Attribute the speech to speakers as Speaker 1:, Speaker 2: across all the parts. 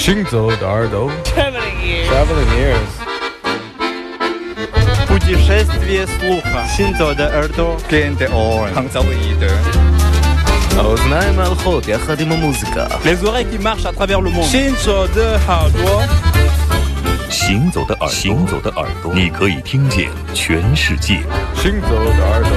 Speaker 1: 行走的耳朵，
Speaker 2: Traveling ears。
Speaker 1: Traveling ears。
Speaker 3: Путешествие слуха. Синзо de耳朵.
Speaker 4: Gen de oren. Hangzauide.
Speaker 1: האוזניים ההולכות יחד עם המוזיקה.
Speaker 3: Les oreilles qui marchent à travers le monde.
Speaker 2: Shinzo de 耳朵。
Speaker 5: 行走的耳朵，行走的耳朵，你可以听见全世界。
Speaker 1: 行走的耳朵。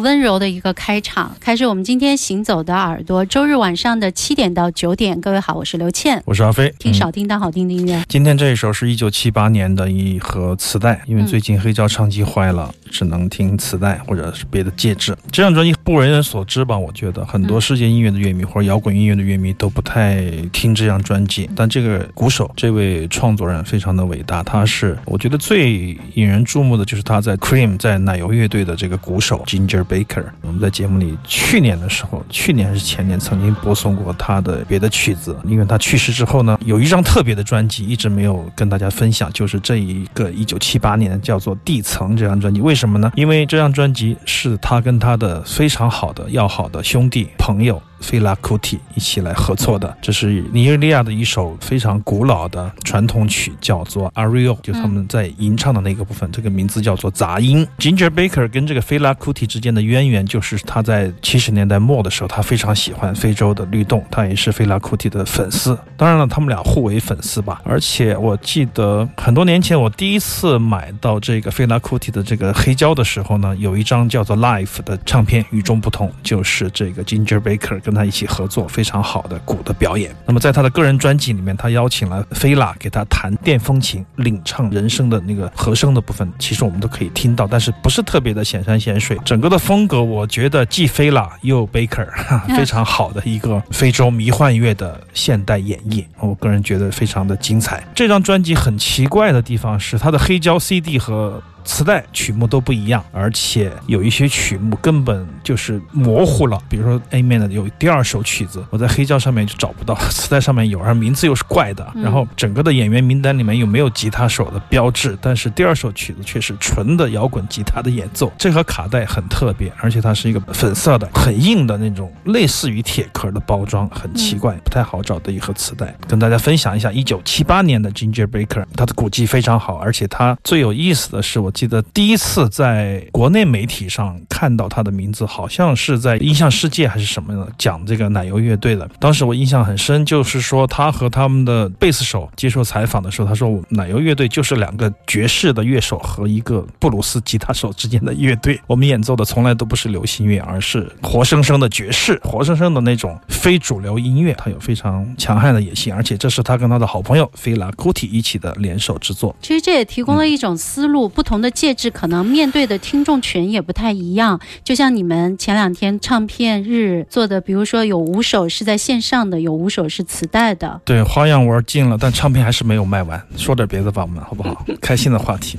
Speaker 6: 温柔的一个开场，开始我们今天行走的耳朵。周日晚上的七点到九点，各位好，我是刘倩，
Speaker 7: 我是阿飞，
Speaker 6: 听少听当好听的音乐。
Speaker 7: 今天这一首是一九七八年的一盒磁带，因为最近黑胶唱机坏了，只能听磁带或者是别的介质。这张专辑不为人所知吧？我觉得很多世界音乐的乐迷或者摇滚音乐的乐迷都不太听这张专辑。但这个鼓手，这位创作人非常的伟大，他是我觉得最引人注目的就是他在 Cream 在奶油乐队的这个鼓手 Ginger Baker。我们在节目里去年的时候，去年还是前年曾经播送过他的别的曲子。因为他去世之后呢，有一张特别的专辑一直没有跟大家分享，就是这一个一九七八年叫做《地层》这张专辑。为什么呢？因为这张专辑是他跟他的非常好的要好的兄弟朋友。菲拉库蒂一起来合作的，这是尼日利亚的一首非常古老的传统曲，叫做 Ario，就他们在吟唱的那个部分，这个名字叫做杂音。Ginger Baker 跟这个菲拉库蒂之间的渊源，就是他在七十年代末的时候，他非常喜欢非洲的律动，他也是菲拉库蒂的粉丝。当然了，他们俩互为粉丝吧。而且我记得很多年前，我第一次买到这个菲拉库蒂的这个黑胶的时候呢，有一张叫做 Life 的唱片，与众不同，就是这个 Ginger Baker 他一起合作非常好的鼓的表演。那么在他的个人专辑里面，他邀请了菲拉给他弹电风琴，领唱人声的那个和声的部分，其实我们都可以听到，但是不是特别的显山显水。整个的风格，我觉得既菲拉又 Baker，非常好的一个非洲迷幻乐的现代演绎。我个人觉得非常的精彩。这张专辑很奇怪的地方是，它的黑胶 CD 和磁带曲目都不一样，而且有一些曲目根本就是模糊了。比如说 A 面的有第二首曲子，我在黑胶上面就找不到，磁带上面有，而名字又是怪的。然后整个的演员名单里面又没有吉他手的标志，但是第二首曲子却是纯的摇滚吉他的演奏。这盒卡带很特别，而且它是一个粉色的、很硬的那种，类似于铁壳的包装，很奇怪，不太好找的一盒磁带。跟大家分享一下，一九七八年的 Ginger Baker，它的鼓技非常好，而且它最有意思的是我。记得第一次在国内媒体上看到他的名字，好像是在《音像世界》还是什么的，讲这个奶油乐队的。当时我印象很深，就是说他和他们的贝斯手接受采访的时候，他说奶油乐队就是两个爵士的乐手和一个布鲁斯吉他手之间的乐队。我们演奏的从来都不是流行乐，而是活生生的爵士，活生生的那种非主流音乐。他有非常强悍的野心，而且这是他跟他的好朋友菲拉库蒂一起的联手之作。
Speaker 6: 其实这也提供了一种思路，不同的。介质可能面对的听众群也不太一样，就像你们前两天唱片日做的，比如说有五首是在线上的，有五首是磁带的。
Speaker 7: 对，花样玩尽了，但唱片还是没有卖完。说点别的吧，我们好不好？开心的话题。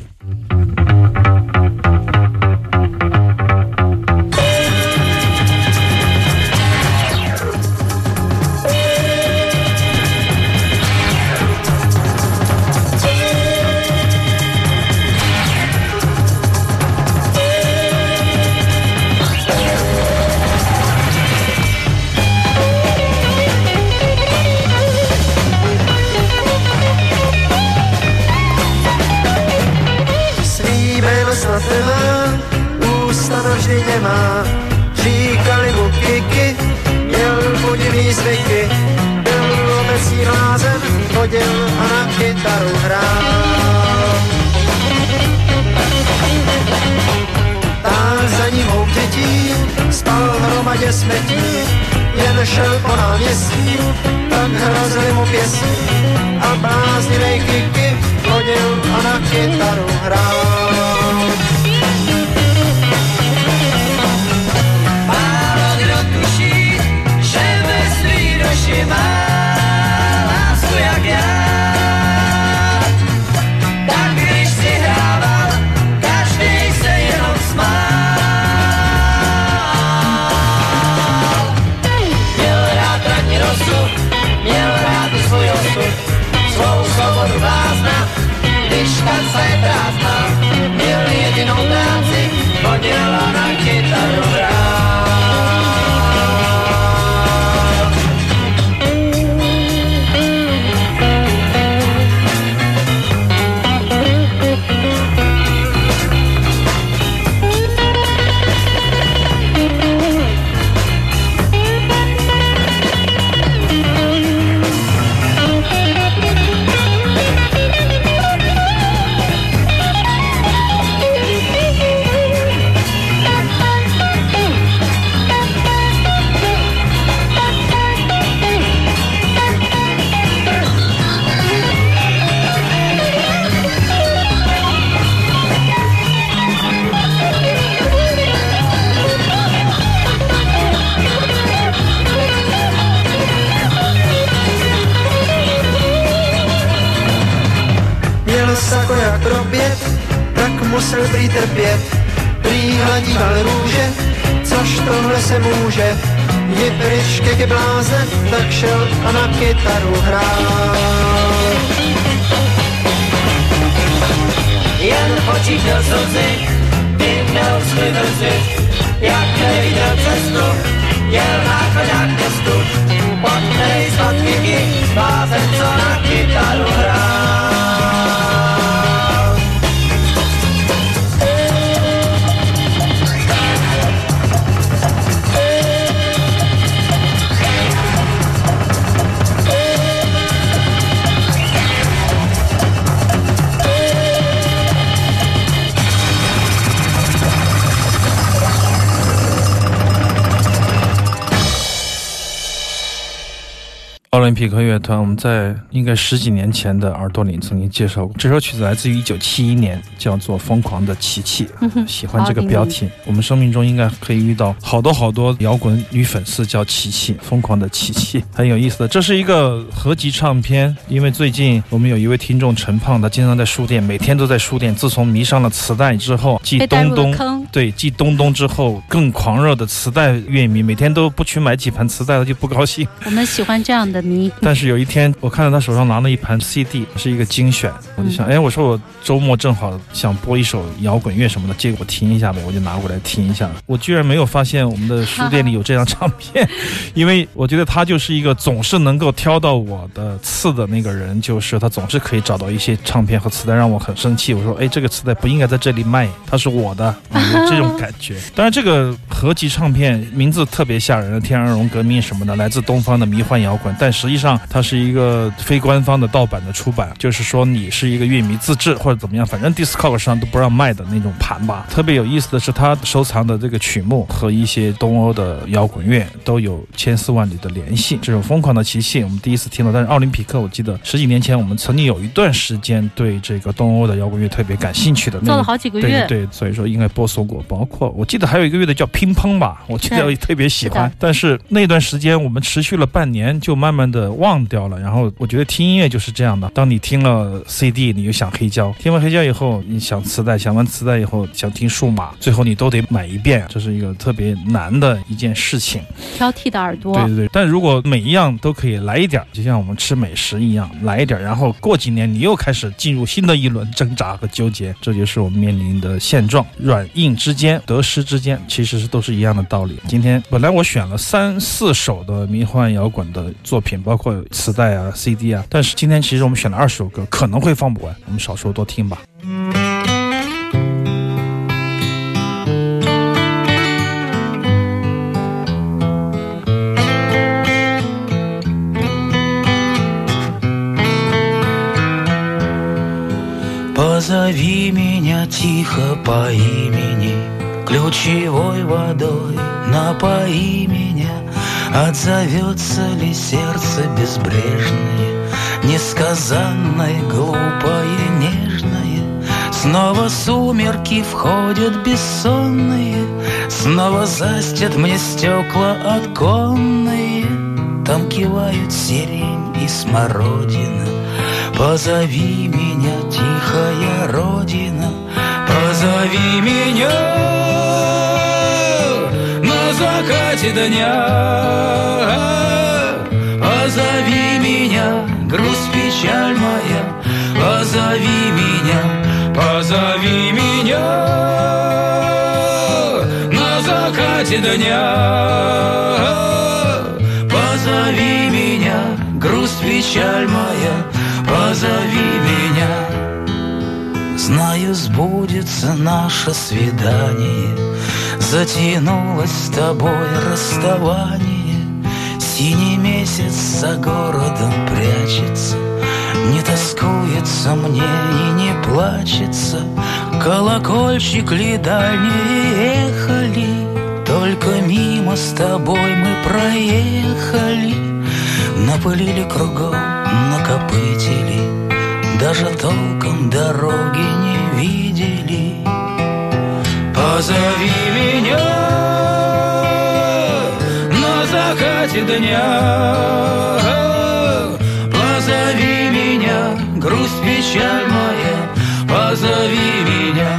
Speaker 8: vážný nemá. Říkali mu kiky, měl podivný zvyky, byl obecní blázen, chodil a na kytaru hrál. Táhl za ním houk dětí, spal v hromadě smetí, jen šel po náměstí, tak hrazili mu pěstí a bláznivej kiky chodil a na kytaru hrál. się. Je pryč ke blázen, tak šel a na kytaru hrál.
Speaker 9: Jen počítal slzy, ty měl brzy, jak neviděl cestu, jel na chodák městu, pod sladký blázen, co na kytaru hrál.
Speaker 7: 奥林匹克乐团，我们在应该十几年前的耳朵里曾经介绍过。这首曲子来自于一九七一年，叫做《疯狂的琪琪》。喜欢这个标题。我们生命中应该可以遇到好多好多摇滚女粉丝，叫琪琪，疯狂的琪琪，很有意思的。这是一个合集唱片，因为最近我们有一位听众陈胖，他经常在书店，每天都在书店。自从迷上了磁带之后，继东东对继东东之后，更狂热的磁带乐迷，每天都不去买几盘磁带，他就不高兴。
Speaker 6: 我们喜欢这样的迷。
Speaker 7: 但是有一天，我看到他手上拿了一盘 CD，是一个精选，我就想，哎，我说我周末正好想播一首摇滚乐什么的，借给我听一下呗，我就拿过来听一下。我居然没有发现我们的书店里有这张唱片，因为我觉得他就是一个总是能够挑到我的刺的那个人，就是他总是可以找到一些唱片和磁带让我很生气。我说，哎，这个磁带不应该在这里卖，它是我的，有这种感觉。当然，这个合集唱片名字特别吓人，《天鹅绒革命》什么的，来自东方的迷幻摇滚，但。实际上，它是一个非官方的盗版的出版，就是说你是一个乐迷自制或者怎么样，反正 Discog 上都不让卖的那种盘吧。特别有意思的是，他收藏的这个曲目和一些东欧的摇滚乐都有千丝万缕的联系。这种疯狂的奇迹，我们第一次听到。但是奥林匹克，我记得十几年前我们曾经有一段时间对这个东欧的摇滚乐特别感兴趣的，
Speaker 6: 做了好几个
Speaker 7: 月。对对，所以说应该播送过。包括我记得还有一个乐队叫乒乓吧，我记得我特别喜欢。但是那段时间我们持续了半年，就慢慢的。忘掉了，然后我觉得听音乐就是这样的。当你听了 CD，你就想黑胶；听完黑胶以后，你想磁带；想完磁带以后，想听数码。最后你都得买一遍，这是一个特别难的一件事情。
Speaker 6: 挑剔的耳朵。
Speaker 7: 对对对。但如果每一样都可以来一点，就像我们吃美食一样，来一点，然后过几年你又开始进入新的一轮挣扎和纠结，这就是我们面临的现状。软硬之间，得失之间，其实是都是一样的道理。今天本来我选了三四首的迷幻摇滚的作品，包括。磁带啊，CD 啊，但是今天其实我们选了二十首歌，可能会放不完，我们少说多听吧。
Speaker 10: Позови меня тихо по имени, ключевой водой напои меня. Отзовется ли сердце безбрежное, Несказанное, глупое, нежное? Снова сумерки входят бессонные, Снова застят мне стекла оконные, Там кивают сирень и смородина. Позови меня, тихая родина, Позови меня. Закате дня. Позови меня, грусть, печаль моя. Позови меня, позови меня. На закате дня. Позови меня, грусть, печаль моя Позови меня. Знаю, сбудется наше свидание. Затянулось с тобой расставание. Синий месяц за городом прячется. Не тоскуется мне и не плачется. Колокольчик ли дальние ехали? Только мимо с тобой мы проехали. Напылили кругом, накопытили Даже толком дороги не видели. Позови меня на закате дня. Позови меня, грусть, печаль моя. Позови меня,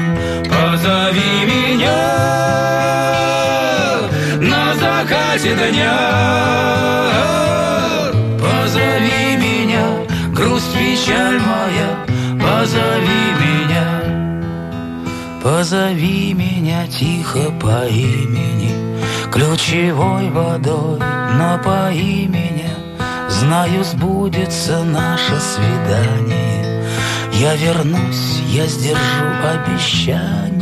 Speaker 10: позови меня на закате дня. Позови меня. Позови меня тихо по имени, ключевой водой напои меня. Знаю, сбудется наше свидание. Я вернусь, я сдержу обещание.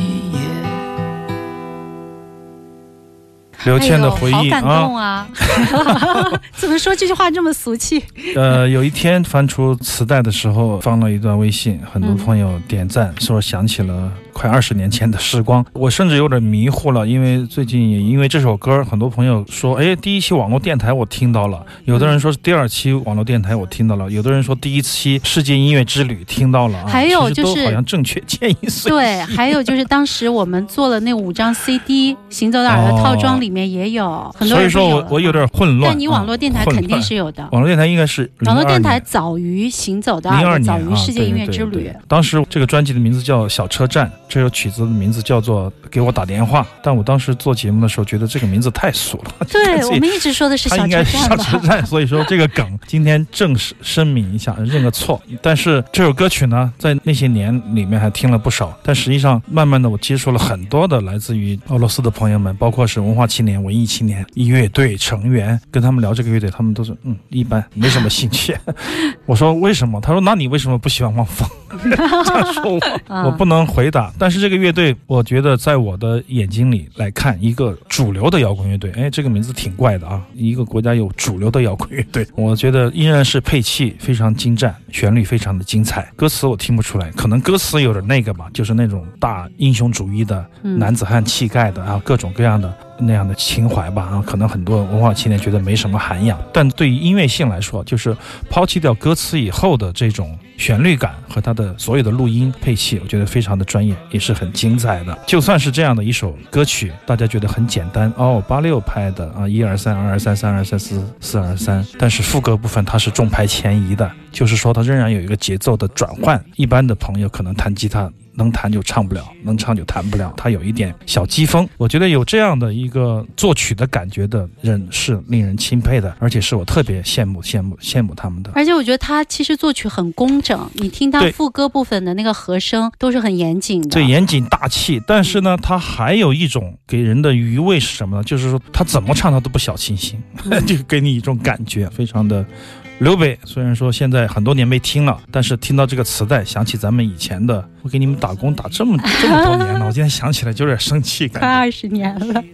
Speaker 7: 刘谦的回
Speaker 6: 哎，好
Speaker 7: 忆
Speaker 6: 感动啊！怎么说这句话这么俗气？
Speaker 7: 呃，有一天翻出磁带的时候，放了一段微信，很多朋友点赞，说想起了快二十年前的时光。我甚至有点迷糊了，因为最近也因为这首歌，很多朋友说，哎，第一期网络电台我听到了，有的人说是第二期网络电台我听到了，有的人说第一期世界音乐之旅听到了啊。
Speaker 6: 还有就是
Speaker 7: 好像正确建议是
Speaker 6: 对，还有就是当时我们做了那五张 CD，《行走的耳朵》套装里面也有，很多
Speaker 7: 所以说
Speaker 6: 有
Speaker 7: 我我有点混乱。
Speaker 6: 但你网络电台肯定是有的。
Speaker 7: 网络电台应该是
Speaker 6: 网络电台早于《行走的
Speaker 7: 零二
Speaker 6: 耳朵》，
Speaker 7: 年啊，
Speaker 6: 早于世界音乐之旅
Speaker 7: 对对对。当时这个专辑的名字叫《小车站》，这首曲子的名字叫做《给我打电话》。但我当时做节目的时候，觉得这个名字太俗了。
Speaker 6: 对，我们一直说的是小车站吧？
Speaker 7: 小车站，所以说这个梗今天正式声明一下，认个错。但是这首歌曲呢，在那些年里面还听了不少，但实际上慢慢的我接触了很多的来自于俄罗斯的朋友们，包括是文化青年、文艺青年、乐队成员，跟他们聊这个乐队，他们都是嗯一般，没什么兴趣。我说为什么？他说那你为什么不喜欢汪峰？这样说我，
Speaker 6: 啊
Speaker 7: 我不能回答。但是这个乐队，我觉得在我的眼睛里来看，一个主流的摇滚乐队，哎，这个名字挺怪的啊。一个国家有主流的摇滚乐队，我觉得依然是配器非常精湛，旋律非常的精彩。歌词我听不出来，可能歌词有点那个吧，就是那种大英雄主义的
Speaker 6: 嗯
Speaker 7: 男子汉气概的啊，各种各样的那样的情怀吧啊，可能很多文化青年觉得没什么涵养，但对于音乐性来说，就是抛弃掉歌词以后的这种旋律感和它的所有的录音配器，我觉得非常的专业，也是很精彩的。就算是这样的一首歌曲，大家觉得很简单哦，八六拍的啊，一二三，二二三，三二三四，四二三，但是副歌部分它是重拍前移的，就是说它仍然有一个节奏的转换。一般的朋友可能弹吉他。能弹就唱不了，能唱就弹不了，他有一点小机锋。我觉得有这样的一个作曲的感觉的人是令人钦佩的，而且是我特别羡慕、羡慕、羡慕他们的。
Speaker 6: 而且我觉得他其实作曲很工整，你听他副歌部分的那个和声都是很严谨的。
Speaker 7: 对严谨大气，但是呢，他还有一种给人的余味是什么呢？就是说他怎么唱他都不小清新，就给你一种感觉，非常的。刘北虽然说现在很多年没听了，但是听到这个磁带，想起咱们以前的，我给你们打工打这么这么多年了，我今天想起来就有点生气，感觉。
Speaker 6: 快二十年了。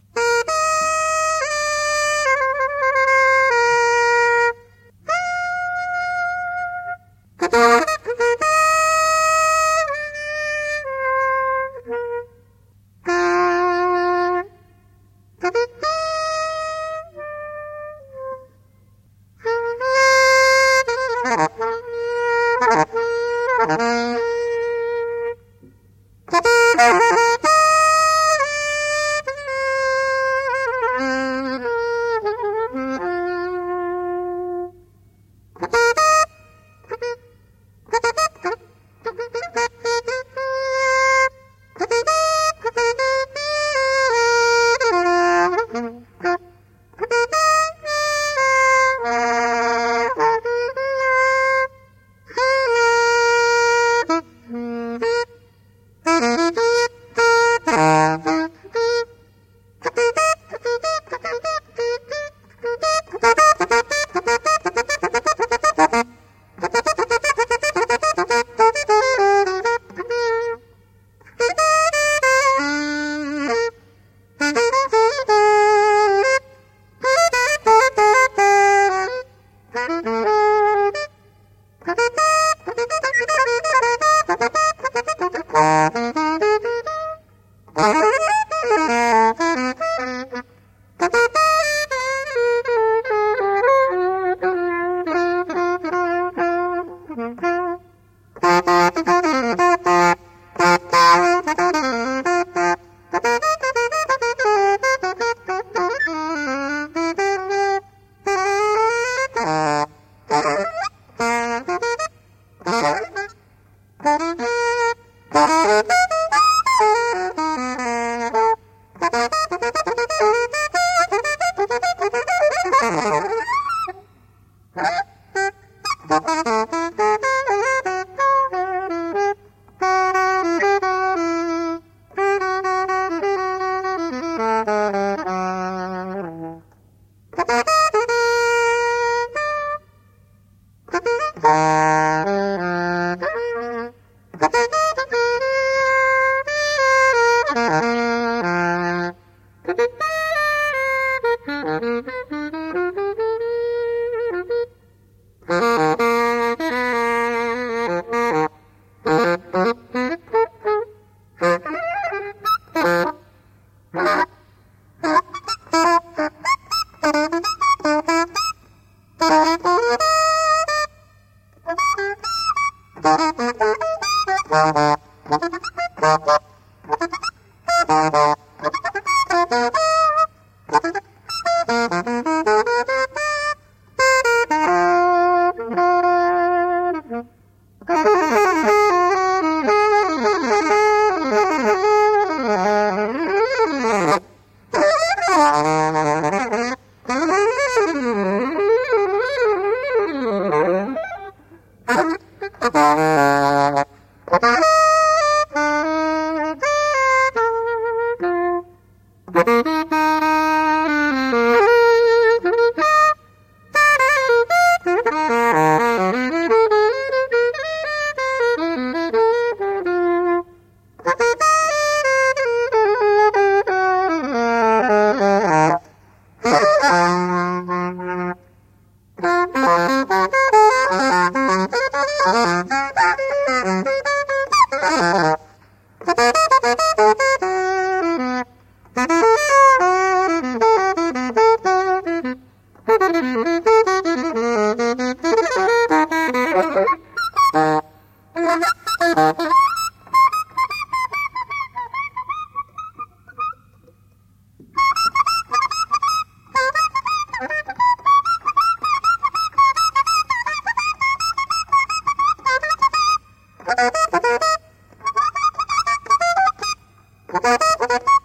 Speaker 8: ハハハハ!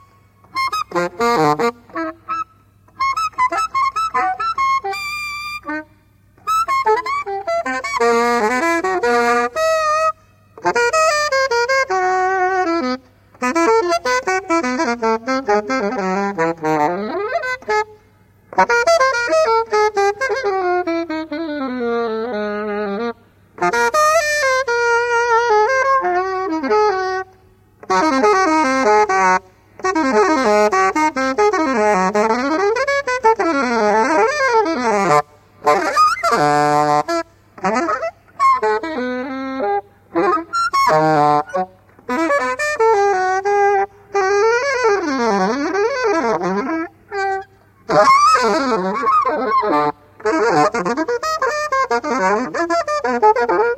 Speaker 8: ハハハハ!